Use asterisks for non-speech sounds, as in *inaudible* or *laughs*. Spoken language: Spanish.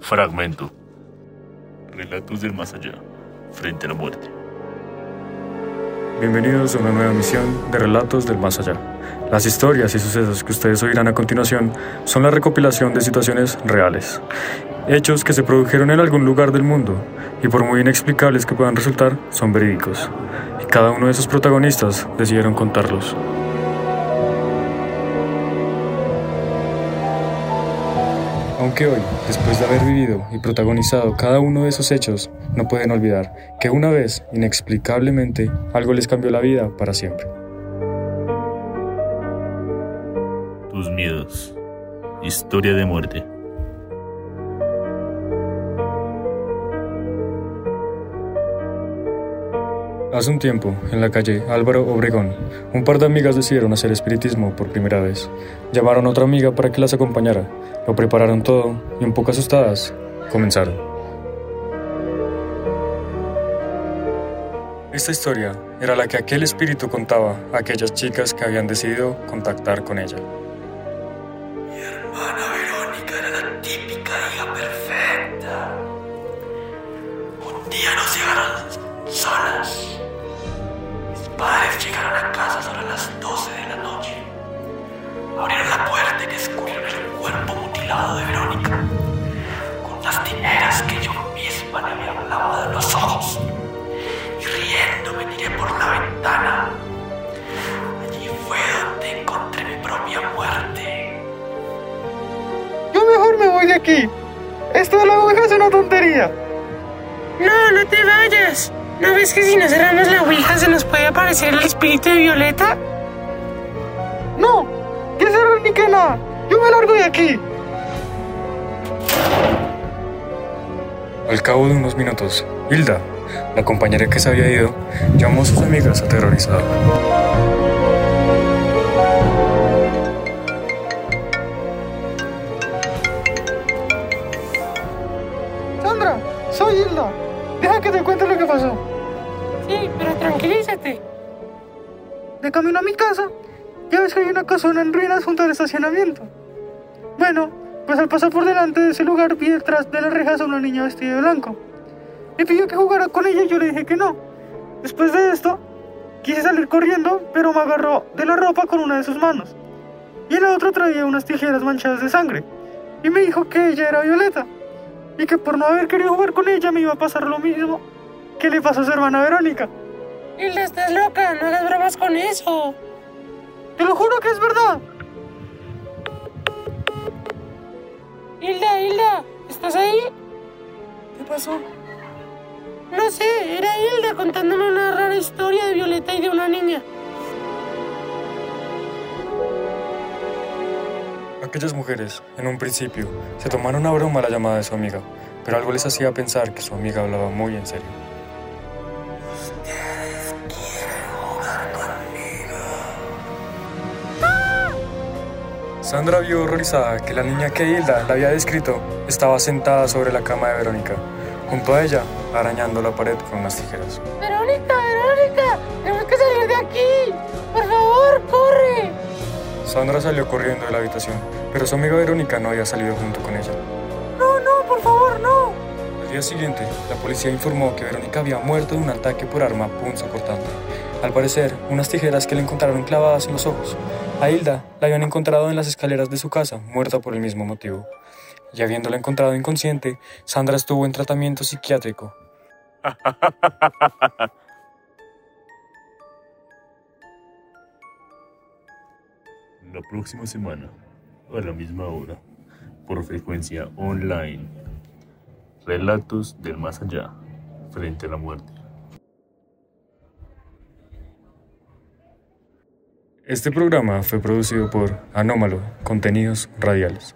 Fragmento. Relatos del más allá, frente a la muerte. Bienvenidos a una nueva emisión de Relatos del Más Allá. Las historias y sucesos que ustedes oirán a continuación son la recopilación de situaciones reales, hechos que se produjeron en algún lugar del mundo y por muy inexplicables que puedan resultar, son verídicos. Y cada uno de sus protagonistas decidieron contarlos. Aunque hoy, después de haber vivido y protagonizado cada uno de esos hechos, no pueden olvidar que una vez, inexplicablemente, algo les cambió la vida para siempre. Tus miedos. Historia de muerte. Hace un tiempo, en la calle Álvaro Obregón, un par de amigas decidieron hacer espiritismo por primera vez. Llamaron a otra amiga para que las acompañara, lo prepararon todo y un poco asustadas, comenzaron. Esta historia era la que aquel espíritu contaba a aquellas chicas que habían decidido contactar con ella. Mi hermana Verónica era la típica hija perfecta. Un día nos llegaron solas. Padres llegaron a casa sobre las 12 de la noche. Abrieron la puerta y descubrieron el cuerpo mutilado de Verónica. Con unas tijeras que yo misma le había lavado los ojos. Y riendo me tiré por la ventana. Allí fue donde encontré mi propia muerte. Yo mejor me voy de aquí. Esto de la ouija es una tontería. No, no te vayas. ¿No ves que si no cerramos la ouija se nos puede aparecer el espíritu de Violeta? No, que cerrar ni que nada. Yo me largo de aquí. Al cabo de unos minutos, Hilda, la compañera que se había ido, llamó a sus amigas aterrorizada. Sandra, soy Hilda. Deja que te cuente lo que pasó. Sí, pero tranquilízate. De camino a mi casa, ya ves que hay una casona en ruinas junto al estacionamiento. Bueno, pues al pasar por delante de ese lugar vi detrás de las rejas a una niña vestida de blanco. Me pidió que jugara con ella y yo le dije que no. Después de esto, quise salir corriendo, pero me agarró de la ropa con una de sus manos. Y en la otra traía unas tijeras manchadas de sangre. Y me dijo que ella era Violeta. Y que por no haber querido jugar con ella me iba a pasar lo mismo que le pasó a su hermana Verónica. Hilda, estás loca. No hagas bromas con eso. Te lo juro que es verdad. Hilda, Hilda, ¿estás ahí? ¿Qué pasó? No sé, era Hilda contándome una rara historia de Violeta y de una niña. Aquellas mujeres, en un principio, se tomaron a broma la llamada de su amiga, pero algo les hacía pensar que su amiga hablaba muy en serio. Sandra vio horrorizada que la niña que Hilda le había descrito estaba sentada sobre la cama de Verónica, junto a ella, arañando la pared con unas tijeras. Verónica, Verónica, tenemos que salir de aquí. Por favor, corre. Sandra salió corriendo de la habitación, pero su amiga Verónica no había salido junto con ella. No, no, por favor, no. Al día siguiente, la policía informó que Verónica había muerto de un ataque por arma punzocortante. Al parecer, unas tijeras que le encontraron clavadas en los ojos. A Hilda la habían encontrado en las escaleras de su casa, muerta por el mismo motivo. Y habiéndola encontrado inconsciente, Sandra estuvo en tratamiento psiquiátrico. *laughs* La próxima semana, a la misma hora, por frecuencia online. Relatos del más allá, frente a la muerte. Este programa fue producido por Anómalo, Contenidos Radiales.